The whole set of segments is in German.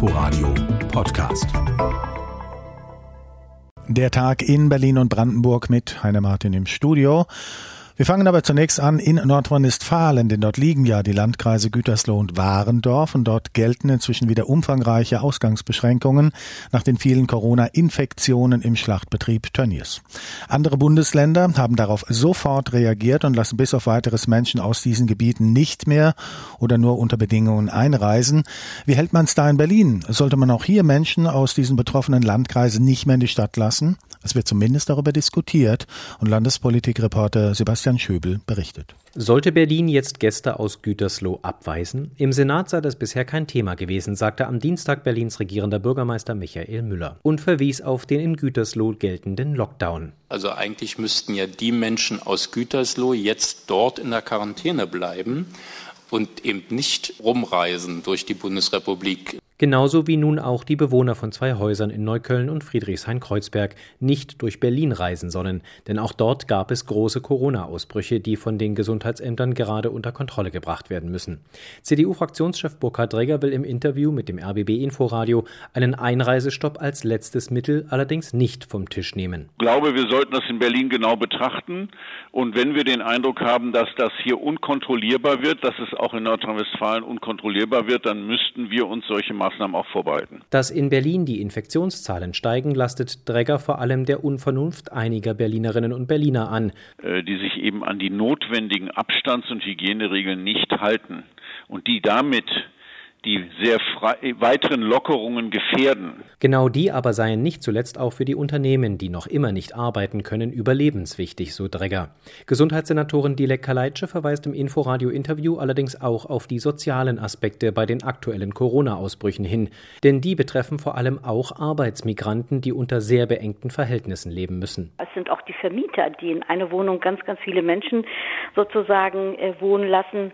Inforadio Podcast. Der Tag in Berlin und Brandenburg mit Heiner Martin im Studio. Wir fangen aber zunächst an in Nordrhein-Westfalen, denn dort liegen ja die Landkreise Gütersloh und Warendorf und dort gelten inzwischen wieder umfangreiche Ausgangsbeschränkungen nach den vielen Corona-Infektionen im Schlachtbetrieb Tönnies. Andere Bundesländer haben darauf sofort reagiert und lassen bis auf weiteres Menschen aus diesen Gebieten nicht mehr oder nur unter Bedingungen einreisen. Wie hält man es da in Berlin? Sollte man auch hier Menschen aus diesen betroffenen Landkreisen nicht mehr in die Stadt lassen? Es wird zumindest darüber diskutiert und Landespolitikreporter Sebastian Schöbel berichtet. Sollte Berlin jetzt Gäste aus Gütersloh abweisen? Im Senat sei das bisher kein Thema gewesen, sagte am Dienstag Berlins regierender Bürgermeister Michael Müller und verwies auf den in Gütersloh geltenden Lockdown. Also eigentlich müssten ja die Menschen aus Gütersloh jetzt dort in der Quarantäne bleiben und eben nicht rumreisen durch die Bundesrepublik. Genauso wie nun auch die Bewohner von zwei Häusern in Neukölln und Friedrichshain-Kreuzberg nicht durch Berlin reisen sollen, denn auch dort gab es große Corona-Ausbrüche, die von den Gesundheitsämtern gerade unter Kontrolle gebracht werden müssen. CDU-Fraktionschef Burkhard Dregger will im Interview mit dem RBB Inforadio einen Einreisestopp als letztes Mittel allerdings nicht vom Tisch nehmen. Ich glaube, wir sollten das in Berlin genau betrachten und wenn wir den Eindruck haben, dass das hier unkontrollierbar wird, dass es auch in Nordrhein-Westfalen unkontrollierbar wird, dann müssten wir uns solche Maßnahmen Maßnahmen auch vorbehalten. Dass in Berlin die Infektionszahlen steigen, lastet Dregger vor allem der Unvernunft einiger Berlinerinnen und Berliner an. Äh, die sich eben an die notwendigen Abstands- und Hygieneregeln nicht halten und die damit die sehr frei, weiteren Lockerungen gefährden. Genau die aber seien nicht zuletzt auch für die Unternehmen, die noch immer nicht arbeiten können, überlebenswichtig, so Dregger. Gesundheitssenatorin Dilek Kaleitsche verweist im Inforadio-Interview allerdings auch auf die sozialen Aspekte bei den aktuellen Corona-Ausbrüchen hin. Denn die betreffen vor allem auch Arbeitsmigranten, die unter sehr beengten Verhältnissen leben müssen. Es sind auch die Vermieter, die in eine Wohnung ganz, ganz viele Menschen sozusagen äh, wohnen lassen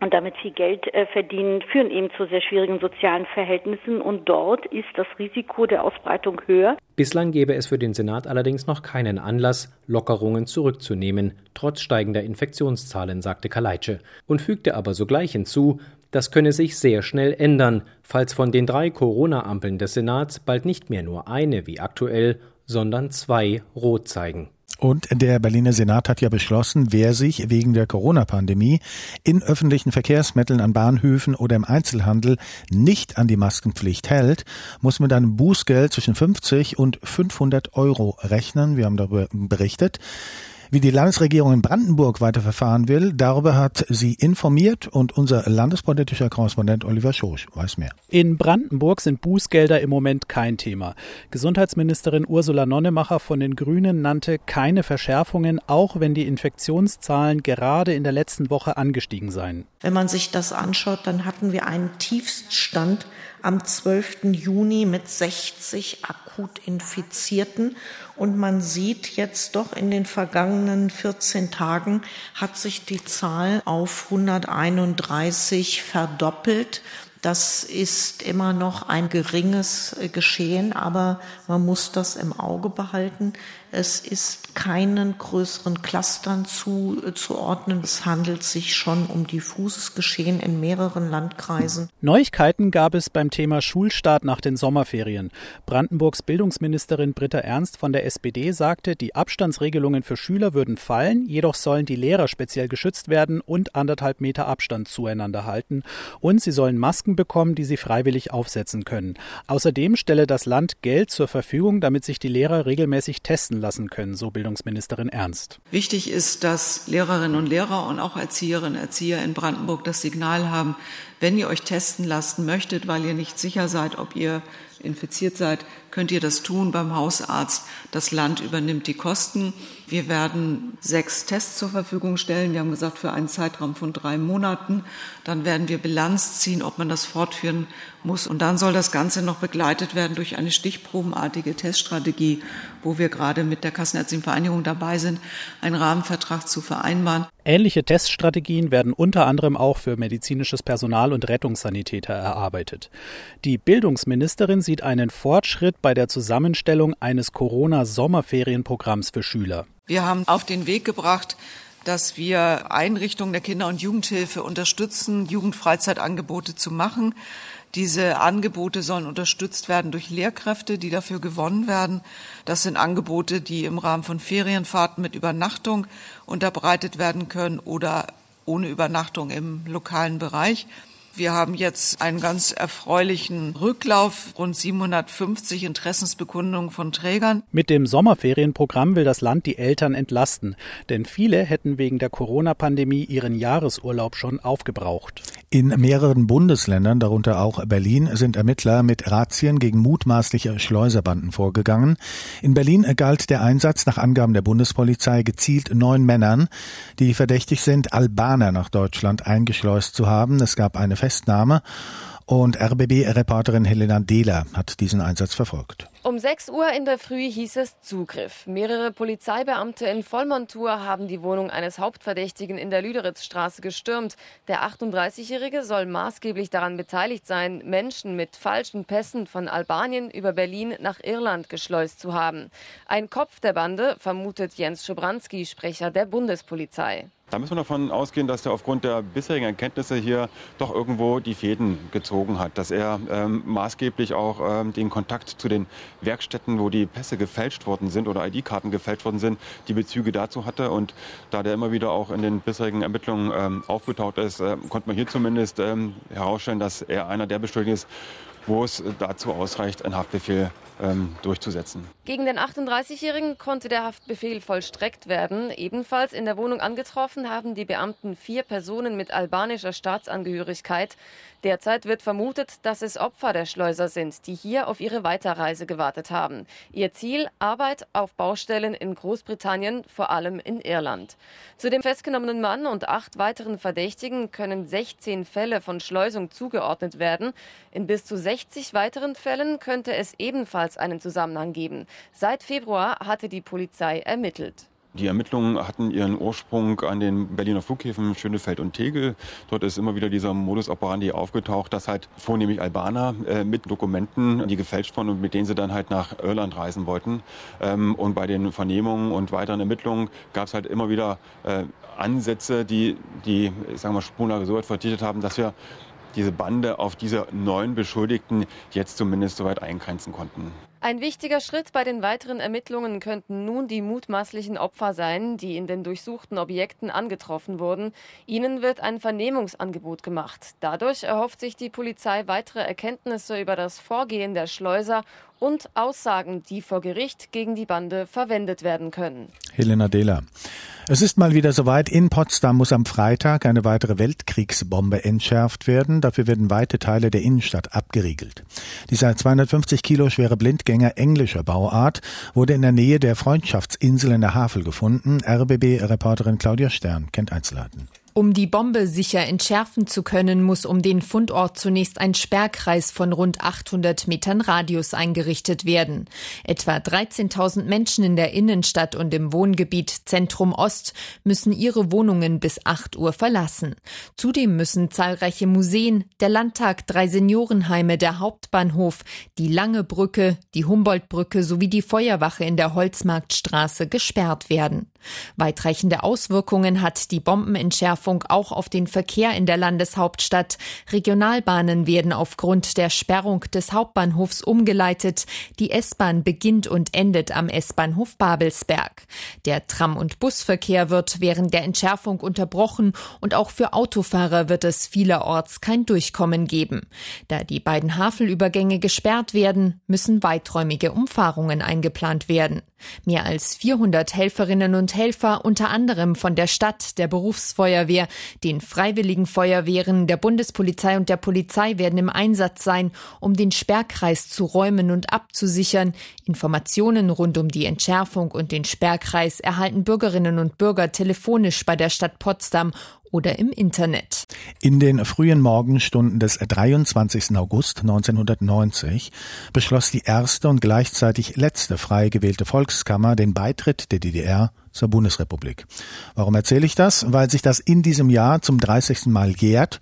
und damit viel Geld äh, verdienen, führen eben zu sehr schwierigen sozialen Verhältnissen und dort ist das Risiko der Ausbreitung höher. Bislang gäbe es für den Senat allerdings noch keinen Anlass, Lockerungen zurückzunehmen, trotz steigender Infektionszahlen, sagte Kaleitsche, und fügte aber sogleich hinzu, das könne sich sehr schnell ändern, falls von den drei Corona-Ampeln des Senats bald nicht mehr nur eine wie aktuell, sondern zwei rot zeigen. Und der Berliner Senat hat ja beschlossen, wer sich wegen der Corona-Pandemie in öffentlichen Verkehrsmitteln an Bahnhöfen oder im Einzelhandel nicht an die Maskenpflicht hält, muss mit einem Bußgeld zwischen 50 und 500 Euro rechnen. Wir haben darüber berichtet. Wie die Landesregierung in Brandenburg weiterverfahren will, darüber hat sie informiert und unser landespolitischer Korrespondent Oliver Schosch weiß mehr. In Brandenburg sind Bußgelder im Moment kein Thema. Gesundheitsministerin Ursula Nonnemacher von den Grünen nannte keine Verschärfungen, auch wenn die Infektionszahlen gerade in der letzten Woche angestiegen seien. Wenn man sich das anschaut, dann hatten wir einen Tiefststand am 12. Juni mit 60 akut Infizierten. Und man sieht jetzt doch in den vergangenen 14 Tagen hat sich die Zahl auf 131 verdoppelt. Das ist immer noch ein geringes Geschehen, aber man muss das im Auge behalten. Es ist keinen größeren Clustern zuzuordnen. Es handelt sich schon um diffuses Geschehen in mehreren Landkreisen. Neuigkeiten gab es beim Thema Schulstart nach den Sommerferien. Brandenburgs Bildungsministerin Britta Ernst von der SPD sagte, die Abstandsregelungen für Schüler würden fallen, jedoch sollen die Lehrer speziell geschützt werden und anderthalb Meter Abstand zueinander halten. Und sie sollen Masken bekommen, die sie freiwillig aufsetzen können. Außerdem stelle das Land Geld zur Verfügung, damit sich die Lehrer regelmäßig testen lassen können, so Bildungsministerin Ernst. Wichtig ist, dass Lehrerinnen und Lehrer und auch Erzieherinnen und Erzieher in Brandenburg das Signal haben, wenn ihr euch testen lassen möchtet, weil ihr nicht sicher seid, ob ihr infiziert seid, könnt ihr das tun beim Hausarzt. Das Land übernimmt die Kosten. Wir werden sechs Tests zur Verfügung stellen. Wir haben gesagt, für einen Zeitraum von drei Monaten. Dann werden wir Bilanz ziehen, ob man das fortführen muss. Und dann soll das Ganze noch begleitet werden durch eine stichprobenartige Teststrategie, wo wir gerade mit der Kassenärztlichen Vereinigung dabei sind, einen Rahmenvertrag zu vereinbaren. Ähnliche Teststrategien werden unter anderem auch für medizinisches Personal und Rettungssanitäter erarbeitet. Die Bildungsministerin sieht einen Fortschritt bei der Zusammenstellung eines Corona-Sommerferienprogramms für Schüler. Wir haben auf den Weg gebracht, dass wir Einrichtungen der Kinder- und Jugendhilfe unterstützen, Jugendfreizeitangebote zu machen. Diese Angebote sollen unterstützt werden durch Lehrkräfte, die dafür gewonnen werden. Das sind Angebote, die im Rahmen von Ferienfahrten mit Übernachtung unterbreitet werden können oder ohne Übernachtung im lokalen Bereich. Wir haben jetzt einen ganz erfreulichen Rücklauf, rund 750 Interessensbekundungen von Trägern. Mit dem Sommerferienprogramm will das Land die Eltern entlasten, denn viele hätten wegen der Corona-Pandemie ihren Jahresurlaub schon aufgebraucht. In mehreren Bundesländern, darunter auch Berlin, sind Ermittler mit Razzien gegen mutmaßliche Schleuserbanden vorgegangen. In Berlin galt der Einsatz nach Angaben der Bundespolizei gezielt neun Männern, die verdächtig sind, Albaner nach Deutschland eingeschleust zu haben. Es gab eine Festnahme und RBB-Reporterin Helena Dehler hat diesen Einsatz verfolgt. Um 6 Uhr in der Früh hieß es Zugriff. Mehrere Polizeibeamte in Vollmontur haben die Wohnung eines Hauptverdächtigen in der Lüderitzstraße gestürmt. Der 38-Jährige soll maßgeblich daran beteiligt sein, Menschen mit falschen Pässen von Albanien über Berlin nach Irland geschleust zu haben. Ein Kopf der Bande vermutet Jens Schobranski, Sprecher der Bundespolizei. Da müssen wir davon ausgehen, dass er aufgrund der bisherigen Erkenntnisse hier doch irgendwo die Fäden gezogen hat, dass er ähm, maßgeblich auch ähm, den Kontakt zu den Werkstätten, wo die Pässe gefälscht worden sind oder ID-Karten gefälscht worden sind, die Bezüge dazu hatte. Und da der immer wieder auch in den bisherigen Ermittlungen ähm, aufgetaucht ist, äh, konnte man hier zumindest ähm, herausstellen, dass er einer der Beschuldigten ist, wo es dazu ausreicht, ein Haftbefehl ähm, durchzusetzen. Gegen den 38-Jährigen konnte der Haftbefehl vollstreckt werden. Ebenfalls in der Wohnung angetroffen haben die Beamten vier Personen mit albanischer Staatsangehörigkeit. Derzeit wird vermutet, dass es Opfer der Schleuser sind, die hier auf ihre Weiterreise gewartet haben. Ihr Ziel Arbeit auf Baustellen in Großbritannien, vor allem in Irland. Zu dem festgenommenen Mann und acht weiteren Verdächtigen können 16 Fälle von Schleusung zugeordnet werden. In bis zu 60 weiteren Fällen könnte es ebenfalls einen Zusammenhang geben. Seit Februar hatte die Polizei ermittelt. Die Ermittlungen hatten ihren Ursprung an den Berliner Flughäfen Schönefeld und Tegel. Dort ist immer wieder dieser Modus operandi aufgetaucht, dass halt vornehmlich Albaner äh, mit Dokumenten, die gefälscht wurden und mit denen sie dann halt nach Irland reisen wollten. Ähm, und bei den Vernehmungen und weiteren Ermittlungen gab es halt immer wieder äh, Ansätze, die die, ich sag mal, Spurenlage so weit verdichtet haben, dass wir diese Bande auf diese neun Beschuldigten jetzt zumindest soweit eingrenzen konnten. Ein wichtiger Schritt bei den weiteren Ermittlungen könnten nun die mutmaßlichen Opfer sein, die in den durchsuchten Objekten angetroffen wurden. Ihnen wird ein Vernehmungsangebot gemacht. Dadurch erhofft sich die Polizei weitere Erkenntnisse über das Vorgehen der Schleuser und Aussagen, die vor Gericht gegen die Bande verwendet werden können. Helena Dehler. Es ist mal wieder soweit. In Potsdam muss am Freitag eine weitere Weltkriegsbombe entschärft werden. Dafür werden weite Teile der Innenstadt abgeriegelt. Dieser 250 Kilo schwere Blindgänger englischer Bauart wurde in der Nähe der Freundschaftsinsel in der Havel gefunden. RBB-Reporterin Claudia Stern kennt Einzelheiten. Um die Bombe sicher entschärfen zu können, muss um den Fundort zunächst ein Sperrkreis von rund 800 Metern Radius eingerichtet werden. Etwa 13.000 Menschen in der Innenstadt und im Wohngebiet Zentrum Ost müssen ihre Wohnungen bis 8 Uhr verlassen. Zudem müssen zahlreiche Museen, der Landtag, drei Seniorenheime, der Hauptbahnhof, die Lange Brücke, die Humboldtbrücke sowie die Feuerwache in der Holzmarktstraße gesperrt werden. Weitreichende Auswirkungen hat die Bombenentschärfung auch auf den Verkehr in der Landeshauptstadt. Regionalbahnen werden aufgrund der Sperrung des Hauptbahnhofs umgeleitet. Die S-Bahn beginnt und endet am S-Bahnhof Babelsberg. Der Tram- und Busverkehr wird während der Entschärfung unterbrochen und auch für Autofahrer wird es vielerorts kein Durchkommen geben. Da die beiden Havelübergänge gesperrt werden, müssen weiträumige Umfahrungen eingeplant werden. Mehr als 400 Helferinnen und Helfer, unter anderem von der Stadt, der Berufsfeuerwehr, den Freiwilligen Feuerwehren, der Bundespolizei und der Polizei werden im Einsatz sein, um den Sperrkreis zu räumen und abzusichern. Informationen rund um die Entschärfung und den Sperrkreis erhalten Bürgerinnen und Bürger telefonisch bei der Stadt Potsdam oder im Internet. In den frühen Morgenstunden des 23. August 1990 beschloss die erste und gleichzeitig letzte frei gewählte Volkskammer den Beitritt der DDR zur Bundesrepublik. Warum erzähle ich das? Weil sich das in diesem Jahr zum 30. Mal jährt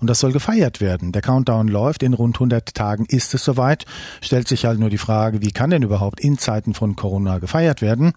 und das soll gefeiert werden. Der Countdown läuft, in rund 100 Tagen ist es soweit. Stellt sich halt nur die Frage, wie kann denn überhaupt in Zeiten von Corona gefeiert werden?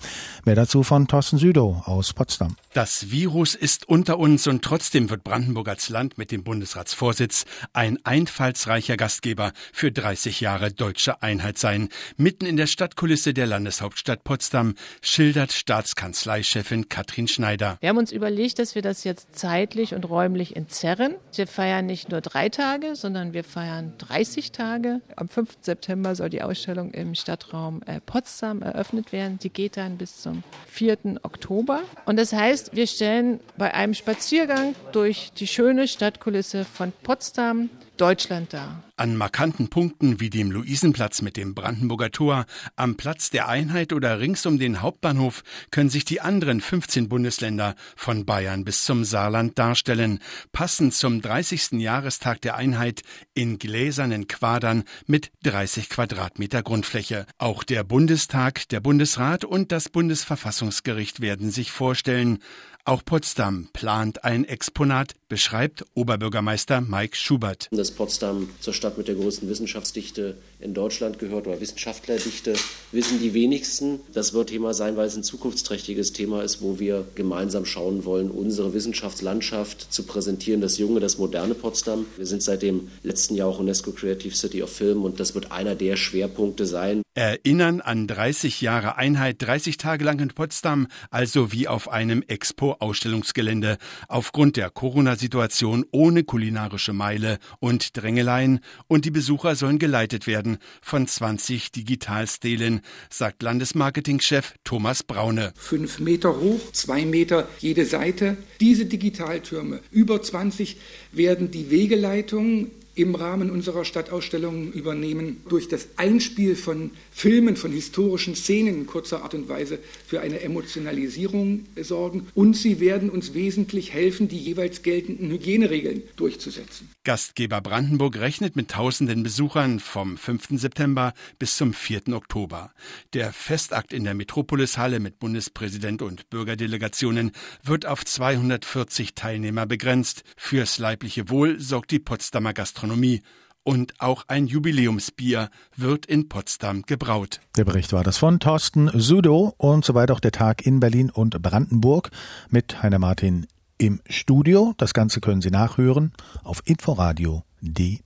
Mehr dazu von Thorsten Südow aus Potsdam. Das Virus ist unter uns und trotzdem wird Brandenburg als Land mit dem Bundesratsvorsitz ein einfallsreicher Gastgeber für 30 Jahre deutsche Einheit sein. Mitten in der Stadtkulisse der Landeshauptstadt Potsdam schildert Staatskanzleichefin Katrin Schneider. Wir haben uns überlegt, dass wir das jetzt zeitlich und räumlich entzerren. Wir feiern nicht nur drei Tage, sondern wir feiern 30 Tage. Am 5. September soll die Ausstellung im Stadtraum äh, Potsdam eröffnet werden. Die geht dann bis zum 4. Oktober. Und das heißt, wir stellen bei einem Spaziergang durch die schöne Stadtkulisse von Potsdam Deutschland dar. An markanten Punkten wie dem Luisenplatz mit dem Brandenburger Tor, am Platz der Einheit oder rings um den Hauptbahnhof können sich die anderen 15 Bundesländer von Bayern bis zum Saarland darstellen, passend zum 30. Jahrestag der Einheit in gläsernen Quadern mit 30 Quadratmeter Grundfläche. Auch der Bundestag, der Bundesrat und das Bundesverfassungsgericht werden sich vorstellen. Auch Potsdam plant ein Exponat, beschreibt Oberbürgermeister Mike Schubert. Dass Potsdam zur Stadt mit der größten Wissenschaftsdichte in Deutschland gehört oder Wissenschaftlerdichte, wissen die wenigsten. Das wird Thema sein, weil es ein zukunftsträchtiges Thema ist, wo wir gemeinsam schauen wollen, unsere Wissenschaftslandschaft zu präsentieren, das junge, das moderne Potsdam. Wir sind seit dem letzten Jahr auch UNESCO Creative City of Film und das wird einer der Schwerpunkte sein. Erinnern an 30 Jahre Einheit, 30 Tage lang in Potsdam, also wie auf einem Expo Ausstellungsgelände aufgrund der Corona-Situation ohne kulinarische Meile und Drängeleien und die Besucher sollen geleitet werden von 20 Digitalstelen, sagt Landesmarketingchef Thomas Braune. Fünf Meter hoch, zwei Meter jede Seite. Diese Digitaltürme, über 20, werden die Wegeleitungen im Rahmen unserer Stadtausstellungen übernehmen, durch das Einspiel von Filmen, von historischen Szenen in kurzer Art und Weise für eine Emotionalisierung sorgen. Und sie werden uns wesentlich helfen, die jeweils geltenden Hygieneregeln durchzusetzen. Gastgeber Brandenburg rechnet mit tausenden Besuchern vom 5. September bis zum 4. Oktober. Der Festakt in der Metropolishalle mit Bundespräsident und Bürgerdelegationen wird auf 240 Teilnehmer begrenzt. Fürs leibliche Wohl sorgt die Potsdamer Gastronomie. Und auch ein Jubiläumsbier wird in Potsdam gebraut. Der Bericht war das von Thorsten Sudo und soweit auch der Tag in Berlin und Brandenburg mit Heiner Martin im Studio. Das Ganze können Sie nachhören auf inforadio.de.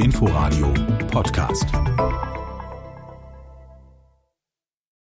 Inforadio Podcast.